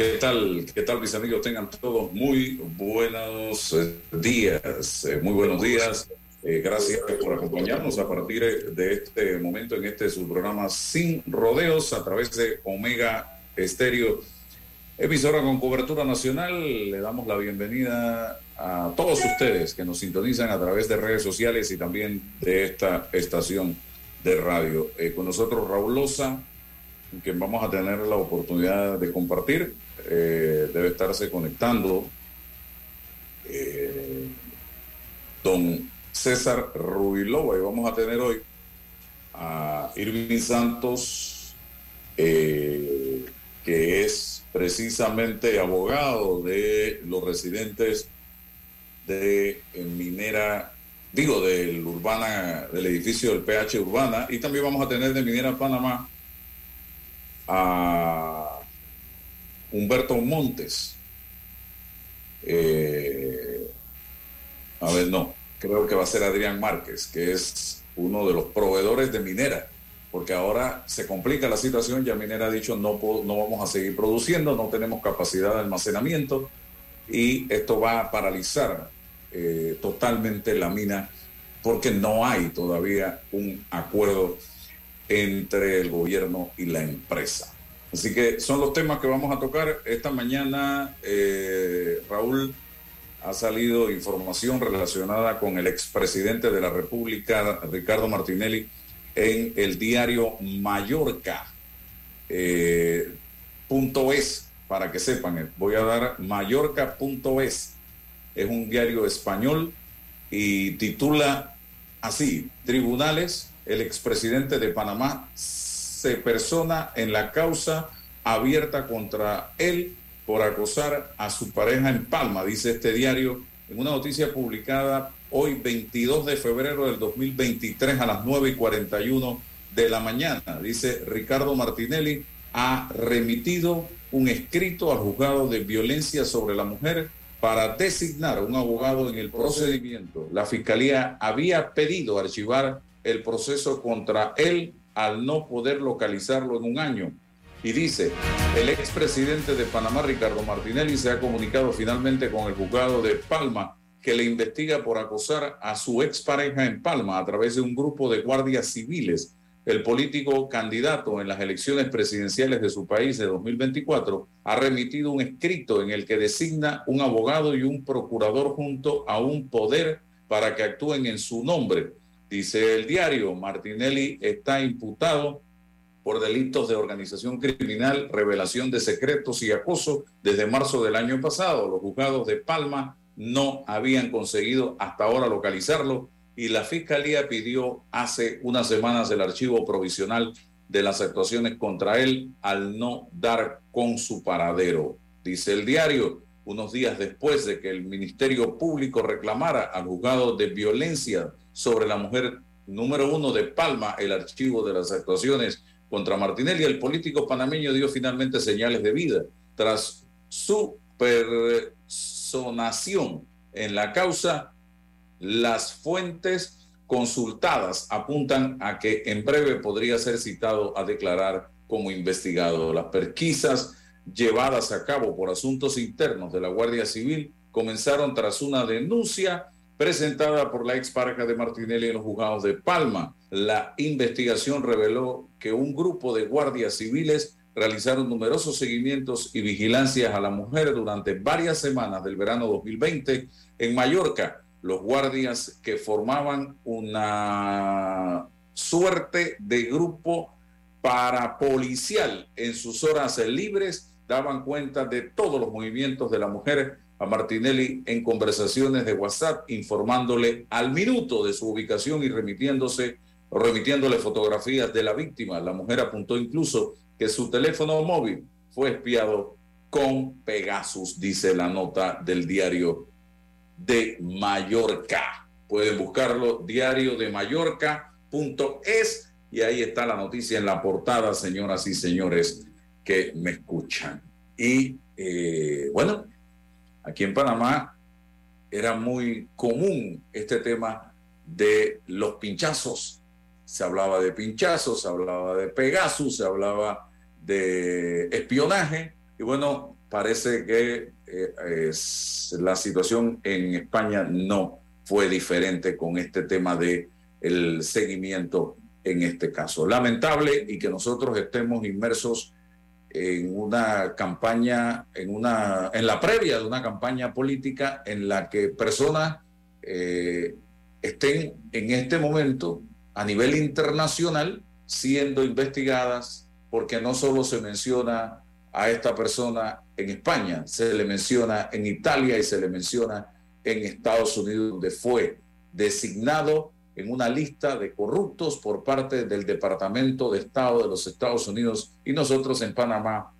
¿Qué tal? ¿Qué tal, mis amigos? Tengan todos muy buenos eh, días. Eh, muy buenos días. Eh, gracias por acompañarnos a partir de este momento en este su programa Sin Rodeos a través de Omega Estéreo, emisora con cobertura nacional. Le damos la bienvenida a todos ustedes que nos sintonizan a través de redes sociales y también de esta estación de radio. con nosotros Raúl Loza, que vamos a tener la oportunidad de compartir eh, debe estarse conectando eh, don César Rubilova y vamos a tener hoy a Irving Santos, eh, que es precisamente abogado de los residentes de Minera, digo, del Urbana, del edificio del PH Urbana, y también vamos a tener de Minera Panamá a Humberto Montes. Eh, a ver, no, creo que va a ser Adrián Márquez, que es uno de los proveedores de Minera, porque ahora se complica la situación, ya Minera ha dicho no, no vamos a seguir produciendo, no tenemos capacidad de almacenamiento y esto va a paralizar eh, totalmente la mina porque no hay todavía un acuerdo entre el gobierno y la empresa. Así que son los temas que vamos a tocar. Esta mañana, eh, Raúl, ha salido información relacionada con el expresidente de la República, Ricardo Martinelli, en el diario Mallorca. Eh, punto es, para que sepan, voy a dar mallorca.es. Es un diario español y titula así, Tribunales, el expresidente de Panamá se persona en la causa abierta contra él por acosar a su pareja en Palma, dice este diario en una noticia publicada hoy 22 de febrero del 2023 a las 9 y 41 de la mañana. Dice Ricardo Martinelli ha remitido un escrito al juzgado de violencia sobre la mujer para designar un abogado en el procedimiento. La fiscalía había pedido archivar el proceso contra él al no poder localizarlo en un año. Y dice, el expresidente de Panamá, Ricardo Martinelli, se ha comunicado finalmente con el juzgado de Palma, que le investiga por acosar a su expareja en Palma a través de un grupo de guardias civiles. El político candidato en las elecciones presidenciales de su país de 2024 ha remitido un escrito en el que designa un abogado y un procurador junto a un poder para que actúen en su nombre Dice el diario, Martinelli está imputado por delitos de organización criminal, revelación de secretos y acoso desde marzo del año pasado. Los juzgados de Palma no habían conseguido hasta ahora localizarlo y la Fiscalía pidió hace unas semanas el archivo provisional de las actuaciones contra él al no dar con su paradero. Dice el diario, unos días después de que el Ministerio Público reclamara al juzgado de violencia sobre la mujer número uno de Palma, el archivo de las actuaciones contra Martinelli. El político panameño dio finalmente señales de vida tras su personación en la causa. Las fuentes consultadas apuntan a que en breve podría ser citado a declarar como investigado. Las pesquisas llevadas a cabo por asuntos internos de la Guardia Civil comenzaron tras una denuncia presentada por la expareja de Martinelli en los juzgados de Palma. La investigación reveló que un grupo de guardias civiles realizaron numerosos seguimientos y vigilancias a la mujer durante varias semanas del verano 2020 en Mallorca. Los guardias que formaban una suerte de grupo parapolicial en sus horas libres daban cuenta de todos los movimientos de la mujer a Martinelli en conversaciones de WhatsApp, informándole al minuto de su ubicación y remitiéndose remitiéndole fotografías de la víctima. La mujer apuntó incluso que su teléfono móvil fue espiado con Pegasus, dice la nota del diario de Mallorca. Pueden buscarlo, diario de Mallorca.es, y ahí está la noticia en la portada, señoras y señores que me escuchan. Y eh, bueno, aquí en Panamá era muy común este tema de los pinchazos. Se hablaba de pinchazos, se hablaba de Pegasus, se hablaba de espionaje. Y bueno, parece que eh, es, la situación en España no fue diferente con este tema de el seguimiento en este caso. Lamentable y que nosotros estemos inmersos en una campaña, en, una, en la previa de una campaña política en la que personas eh, estén en este momento a nivel internacional siendo investigadas porque no solo se menciona a esta persona en España, se le menciona en Italia y se le menciona en Estados Unidos, donde fue designado en una lista de corruptos por parte del Departamento de Estado de los Estados Unidos y nosotros en Panamá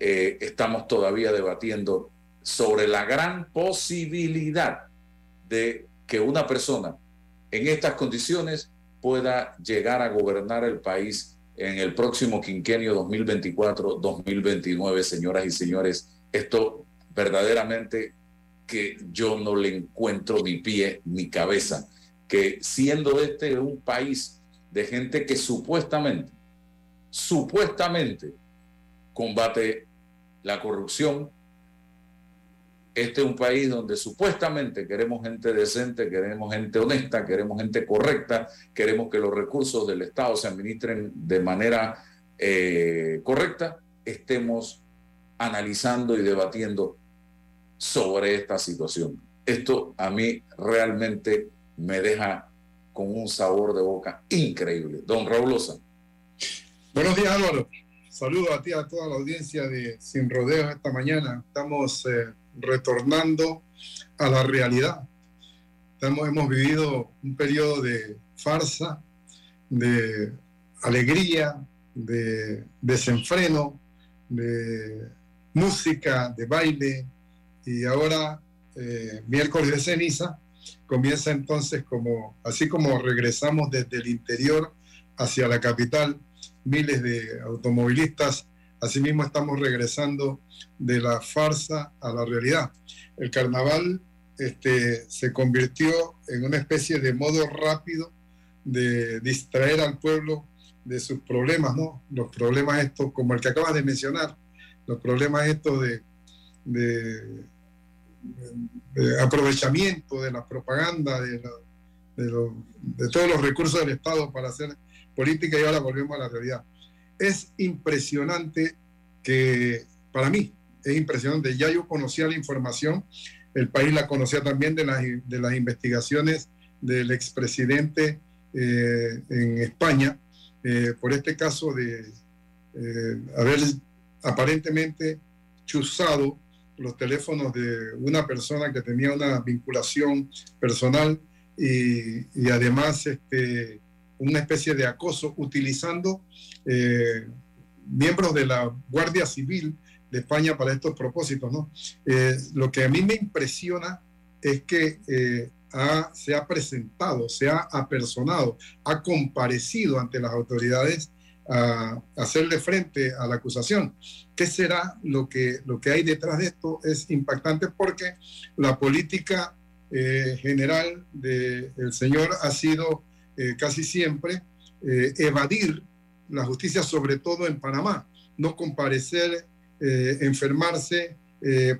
eh, estamos todavía debatiendo sobre la gran posibilidad de que una persona en estas condiciones pueda llegar a gobernar el país en el próximo quinquenio 2024-2029, señoras y señores. Esto verdaderamente que yo no le encuentro ni pie ni cabeza que siendo este un país de gente que supuestamente, supuestamente combate la corrupción, este es un país donde supuestamente queremos gente decente, queremos gente honesta, queremos gente correcta, queremos que los recursos del Estado se administren de manera eh, correcta, estemos analizando y debatiendo sobre esta situación. Esto a mí realmente me deja con un sabor de boca increíble. Don Raúl Loza. Buenos días, Álvaro. Saludo a ti, a toda la audiencia de Sin Rodeos esta mañana. Estamos eh, retornando a la realidad. Hemos vivido un periodo de farsa, de alegría, de desenfreno, de música, de baile, y ahora eh, miércoles de ceniza, comienza entonces como, así como regresamos desde el interior hacia la capital, miles de automovilistas, asimismo estamos regresando de la farsa a la realidad. El carnaval este, se convirtió en una especie de modo rápido de distraer al pueblo de sus problemas, ¿no? Los problemas estos, como el que acabas de mencionar, los problemas estos de, de aprovechamiento de la propaganda, de, todos los recursos del Estado para hacer política y ahora volvemos a la realidad. Es impresionante que, para mí, es impresionante, ya yo conocía la información, el país la conocía también de las, de las investigaciones del expresidente eh, en España, eh, por este caso de eh, haber aparentemente chuzado los teléfonos de una persona que tenía una vinculación personal y, además este, una especie de acoso utilizando eh, miembros de la Guardia Civil de España para estos propósitos. ¿no? Eh, lo que a mí me impresiona es que eh, se ha presentado, se ha apersonado, ha comparecido ante las autoridades a hacerle frente a la acusación. ¿Qué será lo que, lo que hay detrás de esto? Es impactante porque la política eh, general del señor ha sido eh, casi siempre eh, evadir la justicia, sobre todo en Panamá, no comparecer, enfermarse,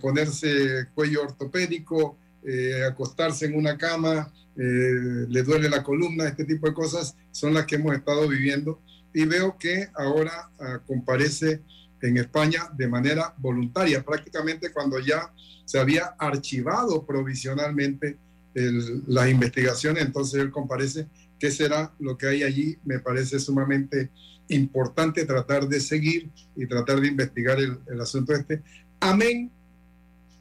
ponerse cuello ortopédico, eh, acostarse en una cama, eh, le duele la columna, este tipo de cosas son las que hemos estado viviendo. Y veo que ahora ah, comparece en España de manera voluntaria, prácticamente cuando ya se había archivado provisionalmente las investigaciones, entonces él comparece. ¿Qué será lo que hay allí? Me parece sumamente importante tratar de seguir y tratar de investigar el, el asunto este. Amén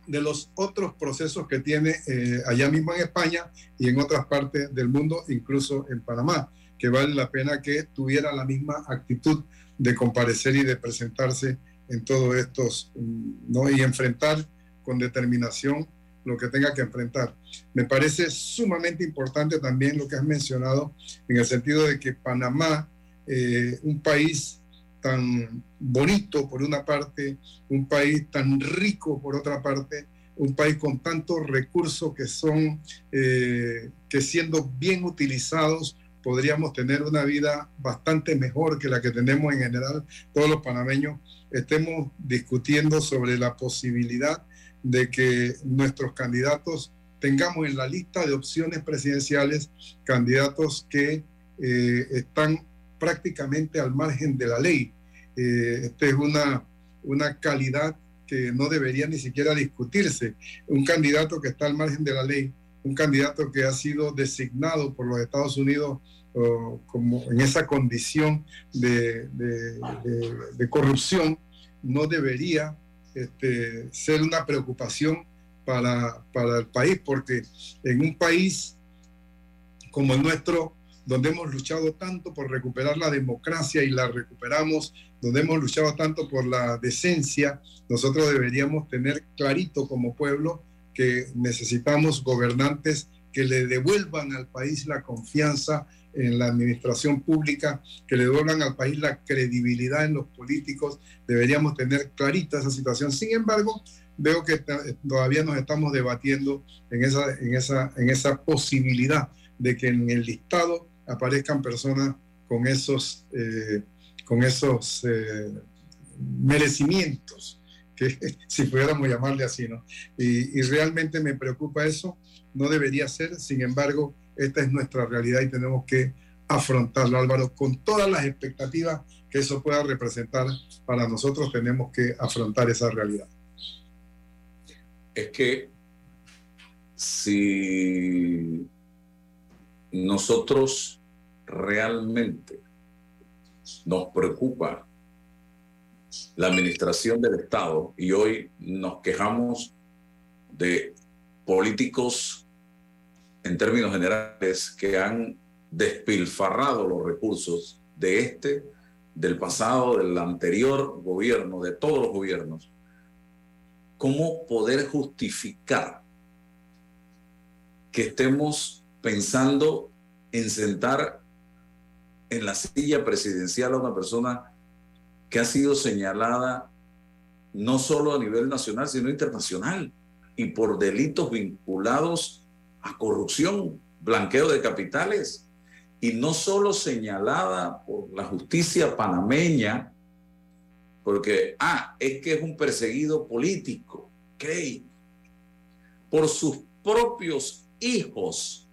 de los otros procesos que tiene eh, allá mismo en España y en otras partes del mundo, incluso en Panamá, que vale la pena que tuviera la misma actitud de comparecer y de presentarse en todos estos, mm, ¿no? Y enfrentar con determinación lo que tenga que enfrentar. Me parece sumamente importante también lo que has mencionado en el sentido de que Panamá, eh, un país tan bonito por una parte, un país tan rico por otra parte, un país con tantos recursos que son, eh, que siendo bien utilizados, podríamos tener una vida bastante mejor que la que tenemos en general todos los panameños, estemos discutiendo sobre la posibilidad de que nuestros candidatos tengamos en la lista de opciones presidenciales candidatos que eh, están prácticamente al margen de la ley. Eh, esta es una, una calidad que no debería ni siquiera discutirse. Un candidato que está al margen de la ley, un candidato que ha sido designado por los Estados Unidos como en esa condición de, corrupción, no debería este, ser una preocupación para, para el país, porque en un país como el nuestro, donde hemos luchado tanto por recuperar la democracia y la recuperamos, donde hemos luchado tanto por la decencia, nosotros deberíamos tener clarito como pueblo que necesitamos gobernantes que le devuelvan al país la confianza en la administración pública, que le devuelvan al país la credibilidad en los políticos. Deberíamos tener clarita esa situación. Sin embargo, veo que todavía nos estamos debatiendo en esa, en esa, en esa posibilidad de que en el listado aparezcan personas con esos, eh, con esos eh, merecimientos, que si pudiéramos llamarle así, ¿no? Y, y, realmente me preocupa eso, no debería ser, sin embargo, esta es nuestra realidad y tenemos que afrontarlo, Álvaro, con todas las expectativas que eso pueda representar para nosotros, tenemos que afrontar esa realidad. Es que si nosotros realmente nos preocupa la administración del Estado y hoy nos quejamos de políticos en términos generales que han despilfarrado los recursos de este, del pasado, del anterior gobierno, de todos los gobiernos, ¿cómo poder justificar que estemos pensando en sentar en la silla presidencial a una persona que ha sido señalada no solo a nivel nacional, sino internacional, y por delitos vinculados a corrupción, blanqueo de capitales, y no solo señalada por la justicia panameña, porque, ah, es que es un perseguido político, ¿ok? Por sus propios hijos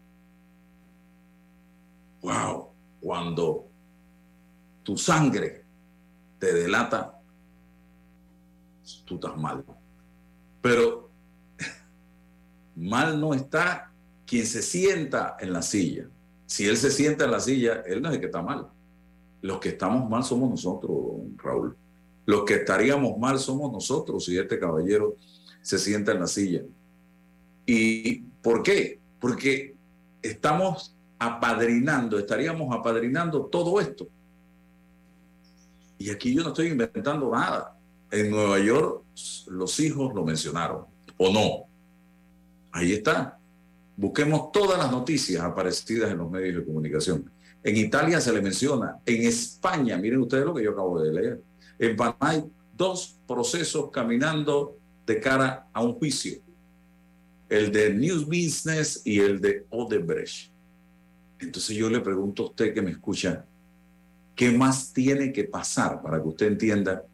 wow, cuando tu sangre te delata, tú estás mal. Pero mal no está quien se sienta en la silla. Si él se sienta en la silla, él no es el que está mal. Los que estamos mal somos nosotros, Raúl. Los que estaríamos mal somos nosotros si este caballero se sienta en la silla. ¿Y por qué? Porque estamos apadrinando, estaríamos apadrinando todo esto. Y aquí yo no estoy inventando nada. En Nueva York los hijos lo mencionaron, o no. Ahí está. Busquemos todas las noticias aparecidas en los medios de comunicación. En Italia se le menciona, en España, miren ustedes lo que yo acabo de leer, en Panamá hay dos procesos caminando de cara a un juicio, el de News Business y el de Odebrecht. Entonces yo le pregunto a usted que me escucha, ¿qué más tiene que pasar para que usted entienda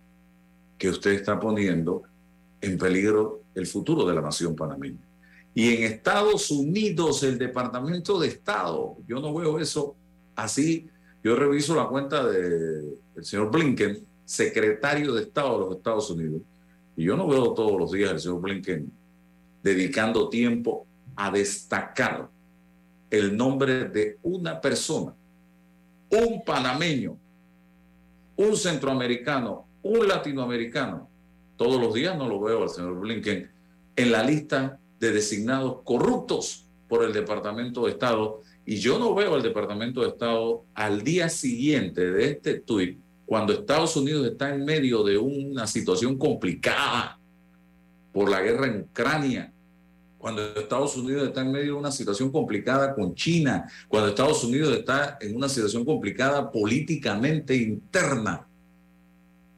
que usted está poniendo en peligro el futuro de la nación panameña? Y en Estados Unidos, el Departamento de Estado, yo no veo eso así. Yo reviso la cuenta del señor Blinken, secretario de Estado de los Estados Unidos, y yo no veo todos los días al señor Blinken dedicando tiempo a destacar el nombre de una persona, un panameño, un centroamericano, un latinoamericano. Todos los días no lo veo al señor Blinken en la lista de designados corruptos por el Departamento de Estado. Y yo no veo al Departamento de Estado al día siguiente de este tuit, cuando Estados Unidos está en medio de una situación complicada por la guerra en Ucrania, cuando Estados Unidos está en medio de una situación complicada con China, cuando Estados Unidos está en una situación complicada políticamente interna,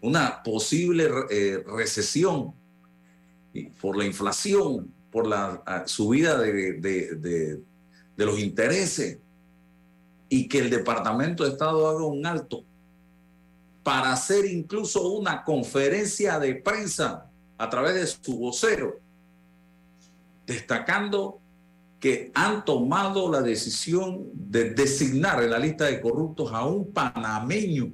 una posible eh, recesión por la inflación, por la ah, subida de, de los intereses, y que el Departamento de Estado haga un alto para hacer incluso una conferencia de prensa a través de su vocero destacando que han tomado la decisión de designar en la lista de corruptos a un panameño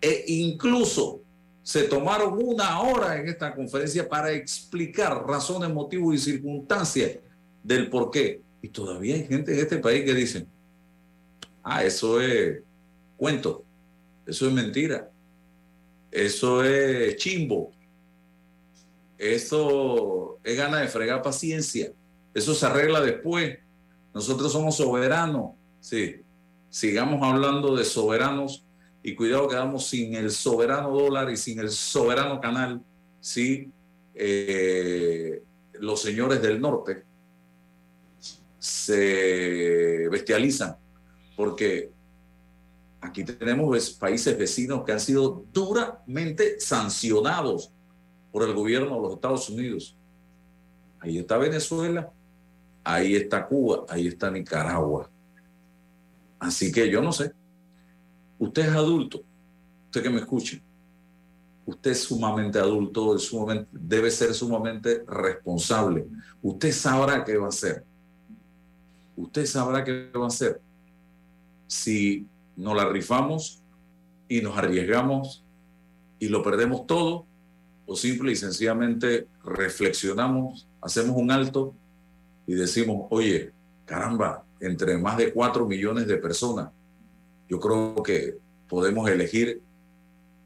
e incluso se tomaron una hora en esta conferencia para explicar razones, motivos y circunstancias del por qué. Y todavía hay gente en este país que dice, ah, eso es cuento, eso es mentira, eso es chimbo, eso es gana de fregar paciencia. Eso se arregla después. Nosotros somos soberanos. Sí. Sigamos hablando de soberanos y cuidado quedamos sin el soberano dólar y sin el soberano canal. Sí. Eh, los señores del norte se bestializan porque aquí tenemos países vecinos que han sido duramente sancionados por el gobierno de los Estados Unidos. Ahí está Venezuela, ahí está Cuba, ahí está Nicaragua. Así que yo no sé. Usted es adulto, usted que me escuche. Usted es sumamente adulto, sumamente, debe ser sumamente responsable. Usted sabrá qué va a hacer. Usted sabrá qué va a hacer. Si nos la rifamos y nos arriesgamos y lo perdemos todo, o simple y sencillamente reflexionamos, hacemos un alto y decimos, oye, caramba, entre más de cuatro millones de personas, yo creo que podemos elegir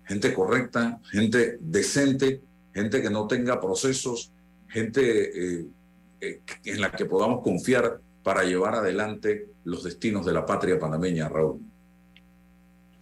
gente correcta, gente decente, gente que no tenga procesos, gente eh, eh, en la que podamos confiar para llevar adelante los destinos de la patria panameña, Raúl.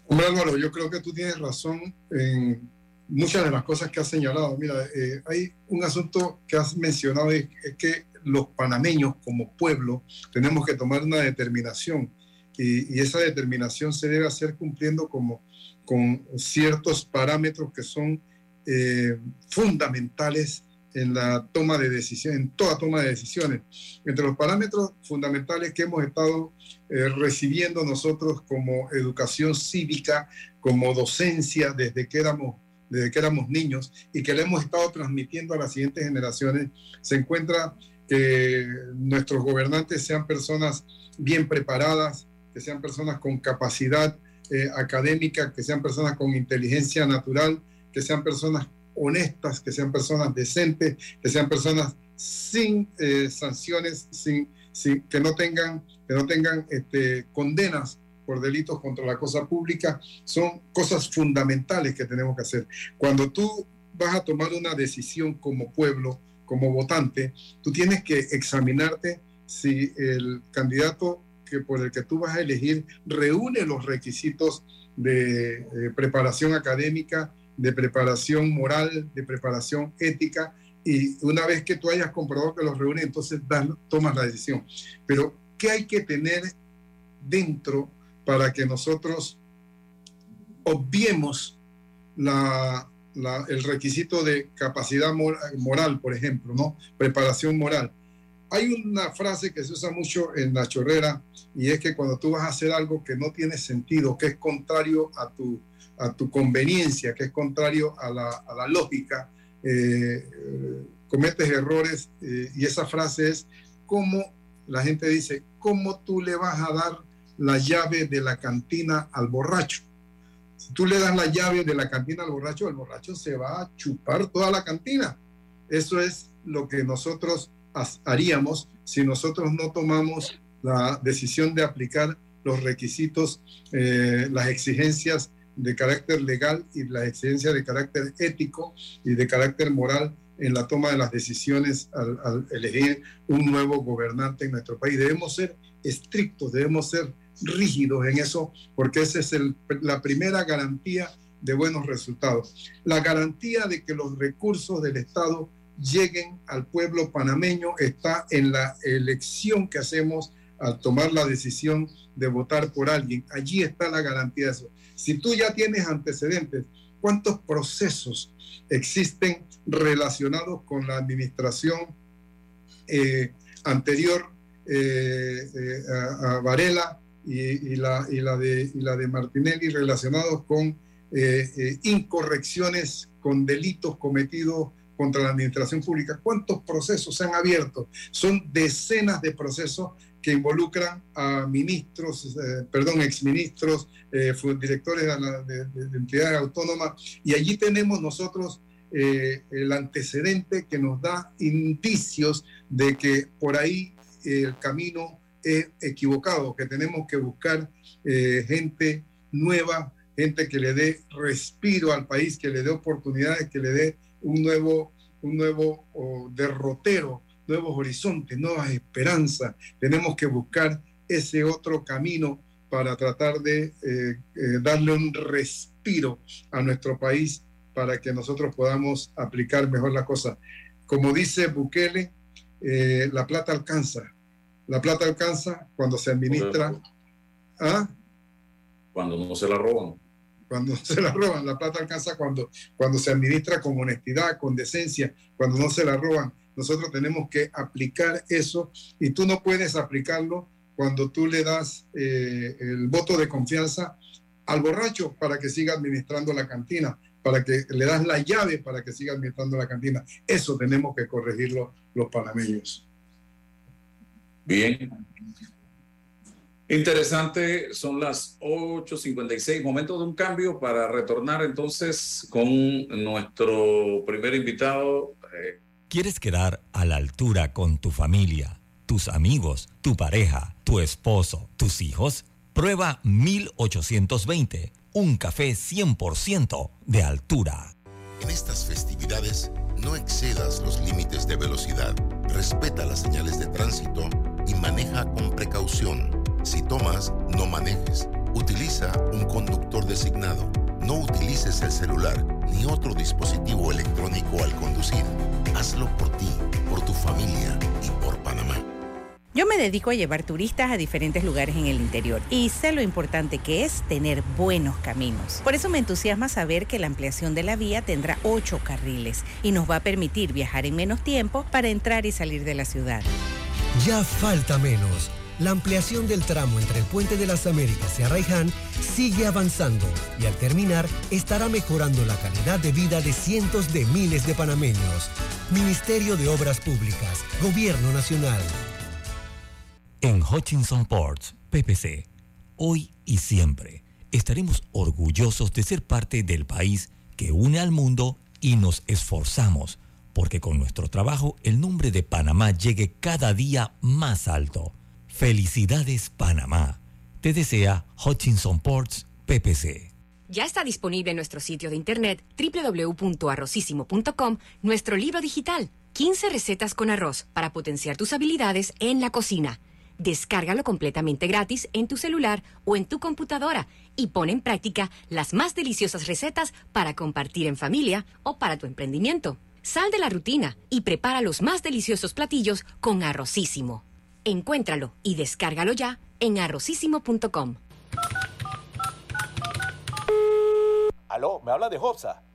Hombre Álvaro, yo creo que tú tienes razón en muchas de las cosas que has señalado. Mira, eh, hay un asunto que has mencionado, es, que los panameños como pueblo tenemos que tomar una determinación y, esa determinación se debe hacer cumpliendo como, con ciertos parámetros que son eh, fundamentales en la toma de decisiones, en toda toma de decisiones. Entre los parámetros fundamentales que hemos estado eh, recibiendo nosotros como educación cívica, como docencia desde que éramos desde que éramos niños y que le hemos estado transmitiendo a las siguientes generaciones, se encuentra que nuestros gobernantes sean personas bien preparadas, que sean personas con capacidad eh, académica, que sean personas con inteligencia natural, que sean personas honestas, que sean personas decentes, que sean personas sin eh, sanciones, sin, que no tengan, que no tengan este, condenas por delitos contra la cosa pública, son cosas fundamentales que tenemos que hacer. Cuando tú vas a tomar una decisión como pueblo, como votante, tú tienes que examinarte si el candidato que por el que tú vas a elegir reúne los requisitos de, preparación académica, de preparación moral, de preparación ética, y una vez que tú hayas comprobado que los reúne, entonces tomas la decisión. Pero, ¿qué hay que tener dentro para que nosotros obviemos el requisito de capacidad moral, por ejemplo, ¿no? Preparación moral. Hay una frase que se usa mucho en la chorrera y es que cuando tú vas a hacer algo que no tiene sentido, que es contrario a tu, a tu conveniencia, que es contrario a la, lógica, eh, cometes errores eh, y esa frase es como la gente dice, ¿cómo tú le vas a dar la llave de la cantina al borracho? Si tú le das la llave de la cantina al borracho, el borracho se va a chupar toda la cantina. Eso es lo que nosotros haríamos si nosotros no tomamos la decisión de aplicar los requisitos, eh, las exigencias de carácter legal y las exigencias de carácter ético y de carácter moral en la toma de las decisiones al, elegir un nuevo gobernante en nuestro país. Debemos ser estrictos, debemos ser rígidos en eso, porque esa es la primera garantía de buenos resultados. La garantía de que los recursos del Estado lleguen al pueblo panameño está en la elección que hacemos al tomar la decisión de votar por alguien. Allí está la garantía de eso. Si tú ya tienes antecedentes, ¿cuántos procesos existen relacionados con la administración eh, anterior eh, eh, a, Varela y, la, de, de Martinelli relacionados con incorrecciones, con delitos cometidos contra la administración pública. ¿Cuántos procesos se han abierto? Son decenas de procesos que involucran a ministros, eh, perdón, exministros, eh, directores de, de, entidades autónomas, y allí tenemos nosotros eh, el antecedente que nos da indicios de que por ahí el camino es equivocado, que tenemos que buscar gente nueva, gente que le dé respiro al país, que le dé oportunidades, que le dé un nuevo, un nuevo derrotero nuevos horizontes, nuevas esperanzas. Tenemos que buscar ese otro camino para tratar de eh, eh, darle un respiro a nuestro país para que nosotros podamos aplicar mejor la cosa. Como dice Bukele, eh, la plata alcanza. La plata alcanza cuando se administra. ¿Ah? Cuando no se la roban. Cuando no se la roban. La plata alcanza cuando, cuando se administra con honestidad, con decencia, cuando no se la roban nosotros tenemos que aplicar eso y tú no puedes aplicarlo cuando tú le das eh, el voto de confianza al borracho para que siga administrando la cantina, para que le das la llave para que siga administrando la cantina. Eso tenemos que corregirlo los panameños. Bien. Interesante, son las 8.56, momento de un cambio para retornar entonces con nuestro primer invitado, eh, ¿Quieres quedar a la altura con tu familia, tus amigos, tu pareja, tu esposo, tus hijos? Prueba 1820, un café 100% de altura. En estas festividades, no excedas los límites de velocidad, respeta las señales de tránsito y maneja con precaución. Si tomas, no manejes. Utiliza un conductor designado. No utilices el celular ni otro dispositivo electrónico al conducir. Hazlo por ti, por tu familia y por Panamá. Yo me dedico a llevar turistas a diferentes lugares en el interior y sé lo importante que es tener buenos caminos. Por eso me entusiasma saber que la ampliación de la vía tendrá ocho carriles y nos va a permitir viajar en menos tiempo para entrar y salir de la ciudad. Ya falta menos. La ampliación del tramo entre el Puente de las Américas y Arraiján sigue avanzando y al terminar estará mejorando la calidad de vida de cientos de miles de panameños. Ministerio de Obras Públicas, Gobierno Nacional. En Hutchinson Ports, PPC, hoy y siempre estaremos orgullosos de ser parte del país que une al mundo y nos esforzamos porque con nuestro trabajo el nombre de Panamá llegue cada día más alto Felicidades Panamá. Te desea Hutchinson Ports PPC. Ya está disponible en nuestro sitio de internet www.arrocísimo.com nuestro libro digital, 15 recetas con arroz para potenciar tus habilidades en la cocina. Descárgalo completamente gratis en tu celular o en tu computadora y pon en práctica las más deliciosas recetas para compartir en familia o para tu emprendimiento. Sal de la rutina y prepara los más deliciosos platillos con Arrocísimo. Encuéntralo y descárgalo ya en arrocísimo.com. Aló, me habla de Hobsa.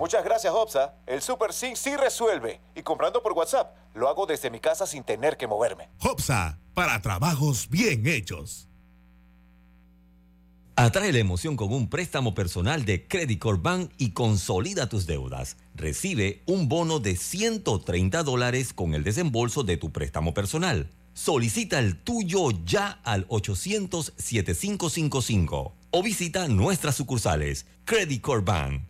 Muchas gracias, Hopsa. El Super Sync sí resuelve. Y comprando por WhatsApp, lo hago desde mi casa sin tener que moverme. Hopsa, para trabajos bien hechos. Atrae la emoción con un préstamo personal de Credit Corp Bank y consolida tus deudas. Recibe un bono de 130 dólares con el desembolso de tu préstamo personal. Solicita el tuyo ya al 800-7555 o visita nuestras sucursales. Credit Corp Bank.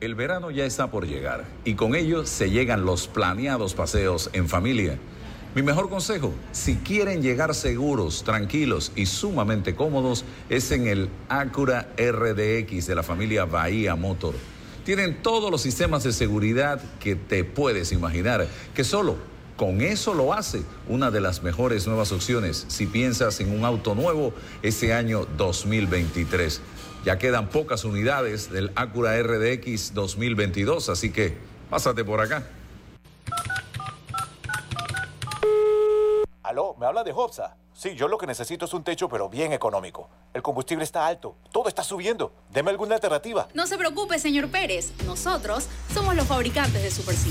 El verano ya está por llegar y con ello se llegan los planeados paseos en familia. Mi mejor consejo, si quieren llegar seguros, tranquilos y sumamente cómodos, es en el Acura RDX de la familia Bahía Motor. Tienen todos los sistemas de seguridad que te puedes imaginar, que solo con eso lo hace una de las mejores nuevas opciones si piensas en un auto nuevo este año 2023. Ya quedan pocas unidades del Acura RDX 2022, así que pásate por acá. Aló, me habla de Hopsa. Sí, yo lo que necesito es un techo, pero bien económico. El combustible está alto, todo está subiendo. Deme alguna alternativa. No se preocupe, señor Pérez. Nosotros somos los fabricantes de Super C.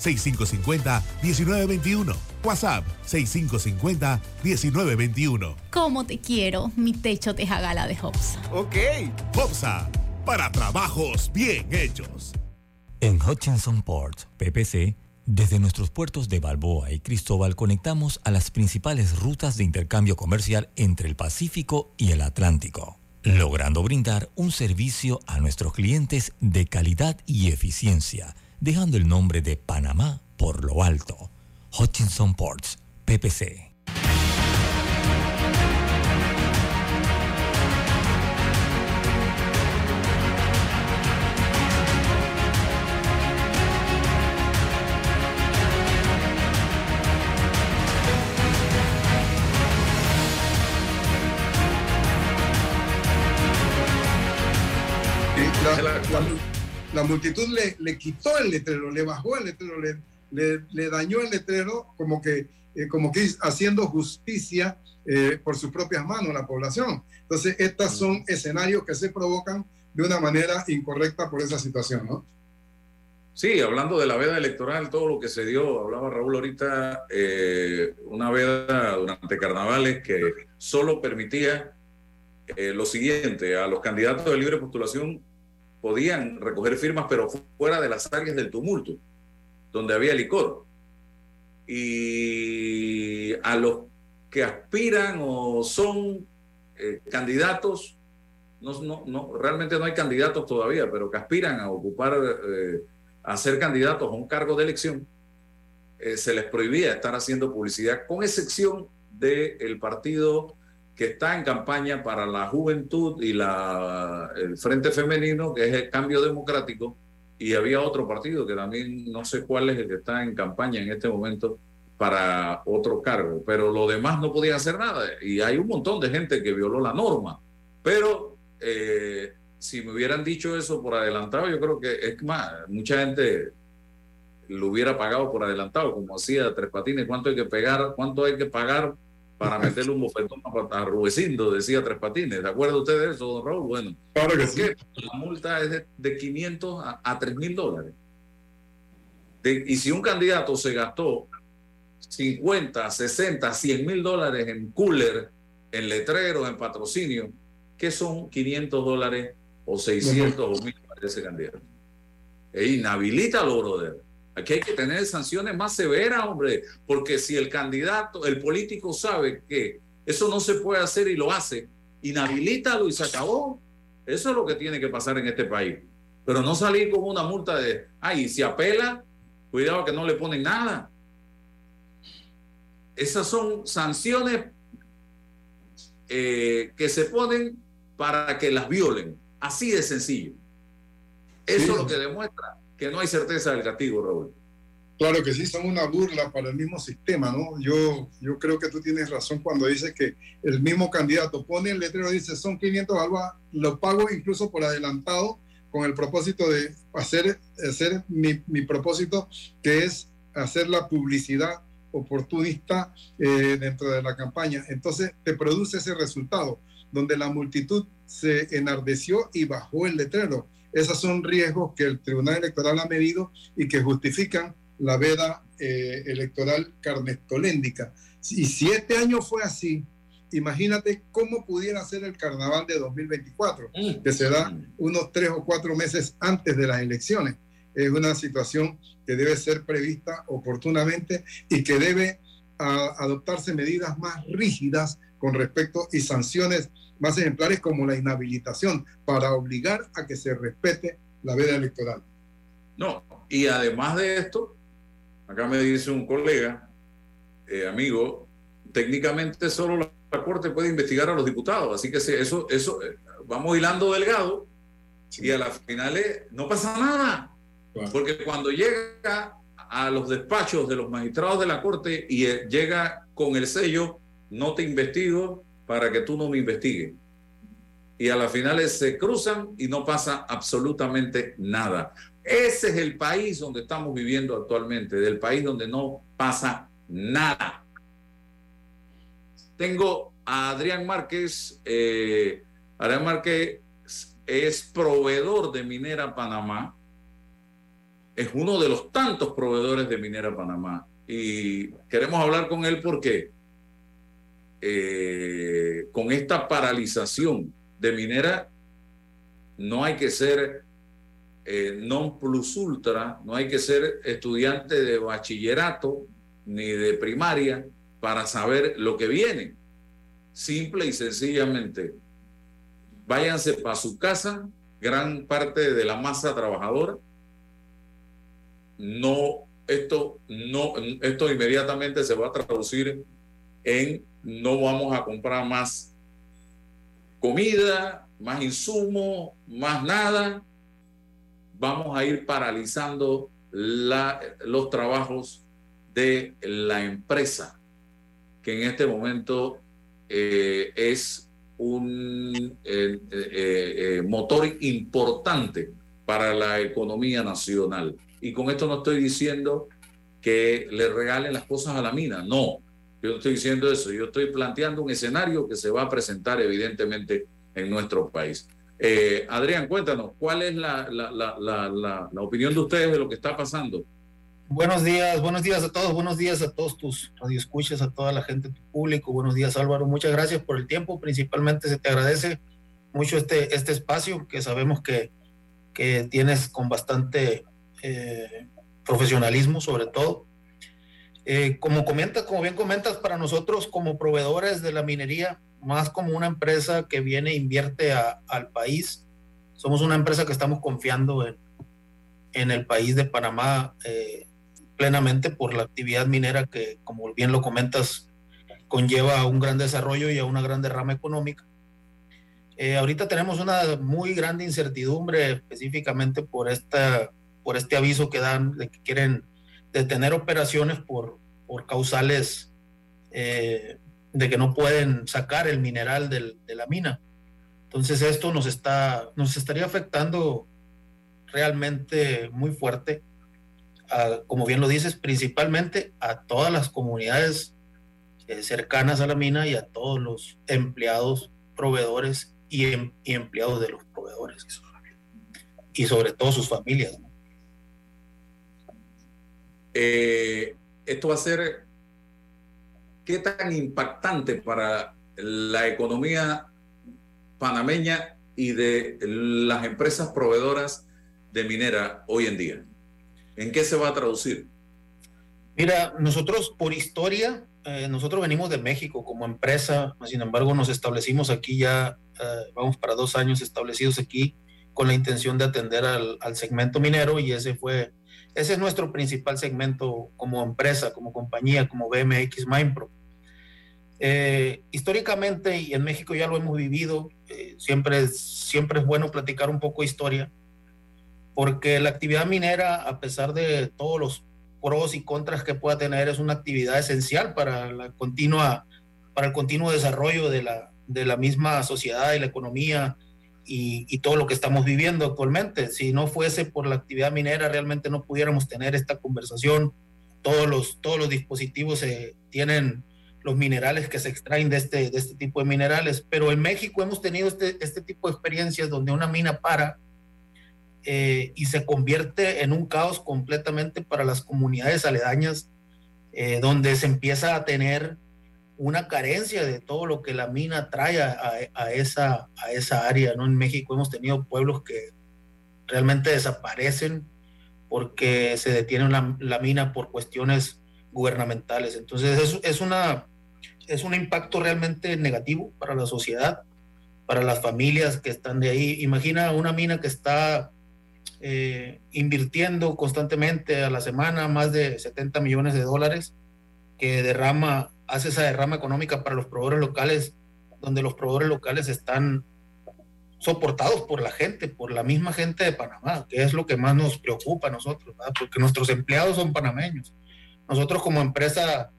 6550-1921. WhatsApp 6550-1921. ¿Cómo te quiero, mi techo de jagala de Hopsa? Ok. Hopsa, para trabajos bien hechos. En Hutchinson Ports, PPC, desde nuestros puertos de Balboa y Cristóbal conectamos a las principales rutas de intercambio comercial entre el Pacífico y el Atlántico, logrando brindar un servicio a nuestros clientes de calidad y eficiencia, dejando el nombre de Panamá por lo alto. Hutchinson Ports, PPC. La multitud le, le quitó el letrero, le bajó el letrero, le, le- le dañó el letrero, como que, eh, como que haciendo justicia eh, por sus propias manos a la población. Entonces, estos son escenarios que se provocan de una manera incorrecta por esa situación, ¿no? Sí, hablando de la veda electoral, todo lo que se dio, hablaba Raúl ahorita, eh, una veda durante carnavales que solo permitía eh, lo siguiente, a los candidatos de libre postulación podían recoger firmas, pero fu- fuera de las áreas del tumulto, donde había licor. Y a los que aspiran o son eh, candidatos, no, no, no, realmente no hay candidatos todavía, pero que aspiran a ocupar, eh, a ser candidatos a un cargo de elección, eh, se les prohibía estar haciendo publicidad, con excepción del partido que está en campaña para la juventud y la, el Frente Femenino, que es el Cambio Democrático, y había otro partido que también no sé cuál es el que está en campaña en este momento para otro cargo, pero lo demás no podían hacer nada. Y hay un montón de gente que violó la norma, pero eh, si me hubieran dicho eso por adelantado, yo creo que es más, mucha gente lo hubiera pagado por adelantado, como hacía Tres Patines, cuánto hay que pegar, cuánto hay que pagar para meterle un bofetón a, Rubecindo, decía Tres Patines. ¿De acuerdo usted de eso, don Raúl? Bueno, Claro que ¿por sí. La multa es de, de 500 a, a 3 mil dólares. De- y si un candidato se gastó 50, 60, 100 mil dólares en cooler, en letreros, en patrocinio, ¿qué son 500 dólares o 600 o 1000 dólares de ese candidato? E inhabilítalo, brother. Aquí hay que tener sanciones más severas, hombre, porque si el candidato, el político sabe que eso no se puede hacer y lo hace, inhabilítalo y se acabó. Eso es lo que tiene que pasar en este país. Pero no salir con una multa de, ay, si apela, cuidado que no le ponen nada. Esas son sanciones eh, que se ponen para que las violen. Así de sencillo. Eso Sí. es lo que demuestra que no hay certeza del castigo, Raúl. Claro que sí, son una burla para el mismo sistema, ¿no? Yo, yo creo que tú tienes razón cuando dices que el mismo candidato pone el letrero y dice son 500 alba, lo pago incluso por adelantado con el propósito de hacer, hacer mi, mi propósito, que es hacer la publicidad oportunista eh, dentro de la campaña. Entonces te produce ese resultado, donde la multitud se enardeció y bajó el letrero. Esos son riesgos que el Tribunal Electoral ha medido y que justifican la veda eh, electoral carnestoléndica. Y si este año fue así, imagínate cómo pudiera ser el carnaval de 2024, que será unos tres o cuatro meses antes de las elecciones. Es una situación que debe ser prevista oportunamente y que debe a adoptarse medidas más rígidas con respecto y sanciones más ejemplares como la inhabilitación para obligar a que se respete la veda electoral. No, y además de esto, acá me dice un colega, eh, amigo, técnicamente solo la, Corte puede investigar a los diputados, así que eso, eso, eh, vamos hilando delgado y a las finales no pasa nada, porque cuando llega a los despachos de los magistrados de la Corte y eh, llega con el sello, no te investigo para que tú no me investigues. Y a las finales se cruzan y no pasa absolutamente nada. Ese es el país donde estamos viviendo actualmente, del país donde no pasa nada. Tengo a Adrián Márquez. Eh, Adrián Márquez es proveedor de Minera Panamá. Es uno de los tantos proveedores de Minera Panamá. Y queremos hablar con él porque eh, con esta paralización de minera no hay que ser eh, non plus ultra, no hay que ser estudiante de bachillerato ni de primaria para saber lo que viene. Simple y sencillamente, váyanse para su casa, gran parte de la masa trabajadora. No, esto, no, esto inmediatamente se va a traducir en no vamos a comprar más comida, más insumo, más nada. Vamos a ir paralizando los trabajos de la empresa, que en este momento eh, es un eh, eh, motor importante para la economía nacional. Y con esto no estoy diciendo que le regalen las cosas a la mina, no. Yo estoy diciendo eso, yo estoy planteando un escenario que se va a presentar evidentemente en nuestro país. Adrián, cuéntanos, ¿cuál es la, opinión de ustedes de lo que está pasando? Buenos días, buenos días a todos, buenos días a todos tus radioescuchas, a toda la gente, tu público. Buenos días, Álvaro. Muchas gracias por el tiempo. Principalmente se te agradece mucho este, este espacio que sabemos que, que tienes con bastante eh, profesionalismo, sobre todo. Eh, como comentas, como bien comentas, para nosotros como proveedores de la minería, más como una empresa que viene e invierte al país, somos una empresa que estamos confiando en, en el país de Panamá. Eh, plenamente por la actividad minera que, como bien lo comentas, conlleva a un gran desarrollo y a una gran derrama económica. Eh, ahorita tenemos una muy grande incertidumbre específicamente por, esta, por este aviso que dan de que quieren detener operaciones por, por causales eh, de que no pueden sacar el mineral de la mina. Entonces esto nos, está, nos estaría afectando realmente muy fuerte como bien lo dices, principalmente a todas las comunidades eh, cercanas a la mina y a todos los empleados, proveedores y, em, empleados de los proveedores y sobre todo sus familias. Eh, esto va a ser, ¿qué tan impactante para la economía panameña y de las empresas proveedoras de minera hoy en día? ¿En qué se va a traducir? Mira, nosotros por historia, eh, nosotros venimos de México como empresa, sin embargo nos establecimos aquí ya, eh, vamos para dos años establecidos aquí con la intención de atender al, segmento minero y ese fue, ese es nuestro principal segmento como empresa, como compañía, como BMX Mindpro. Eh, históricamente, y en México ya lo hemos vivido, siempre, siempre es bueno platicar un poco historia porque la actividad minera, a pesar de todos los pros y contras que pueda tener, es una actividad esencial para, la continua, para el continuo desarrollo de la, de la misma sociedad y la economía y, todo lo que estamos viviendo actualmente. Si no fuese por la actividad minera, realmente no pudiéramos tener esta conversación. Todos los, todos los dispositivos tienen los minerales que se extraen de este, de este tipo de minerales, pero en México hemos tenido este, este tipo de experiencias donde una mina para eh, y se convierte en un caos completamente para las comunidades aledañas, eh, donde se empieza a tener una carencia de todo lo que la mina trae a, esa, a esa área. ¿no? En México hemos tenido pueblos que realmente desaparecen porque se detiene la, mina por cuestiones gubernamentales. Entonces es, es, una, es un impacto realmente negativo para la sociedad, para las familias que están de ahí. Imagina una mina que está eh, invirtiendo constantemente a la semana más de 70 millones de dólares, que derrama, hace esa derrama económica para los proveedores locales, donde los proveedores locales están soportados por la gente, por la misma gente de Panamá, que es lo que más nos preocupa a nosotros, porque nuestros empleados son panameños. Nosotros como empresa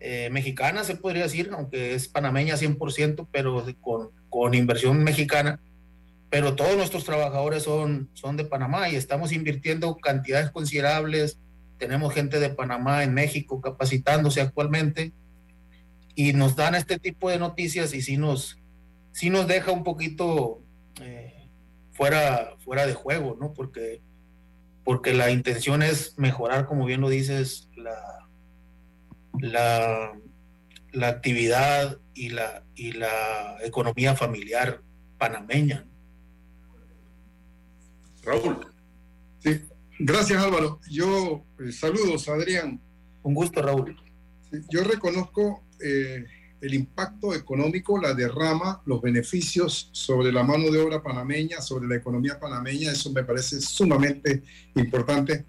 eh, mexicana, se podría decir, aunque es panameña 100%, pero con, con, inversión mexicana, pero todos nuestros trabajadores son, son de Panamá y estamos invirtiendo cantidades considerables. Tenemos gente de Panamá en México capacitándose actualmente y nos dan este tipo de noticias y sí nos, sí nos deja un poquito eh, fuera, fuera de juego, ¿no? Porque, porque la intención es mejorar, como bien lo dices, la, la, la actividad y la, y la economía familiar panameña. Raúl. Sí, gracias Álvaro. Yo eh, saludos, Adrián. Un gusto, Raúl. yo reconozco eh, el impacto económico, la derrama, los beneficios sobre la mano de obra panameña, sobre la economía panameña, eso me parece sumamente importante.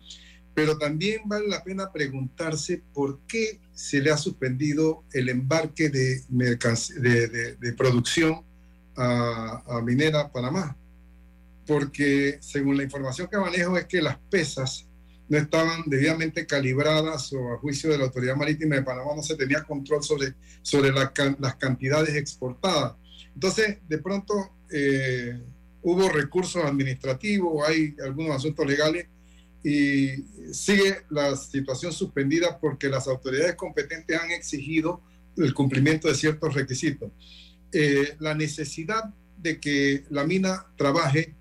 Pero también vale la pena preguntarse por qué se le ha suspendido el embarque de, de, de, producción a, a Minera Panamá. Porque según la información que manejo es que las pesas no estaban debidamente calibradas o a juicio de la Autoridad Marítima de Panamá no se tenía control sobre, sobre las cantidades exportadas. Entonces, de pronto eh, hubo recursos administrativos, hay algunos asuntos legales y sigue la situación suspendida porque las autoridades competentes han exigido el cumplimiento de ciertos requisitos. Eh, la necesidad de que la mina trabaje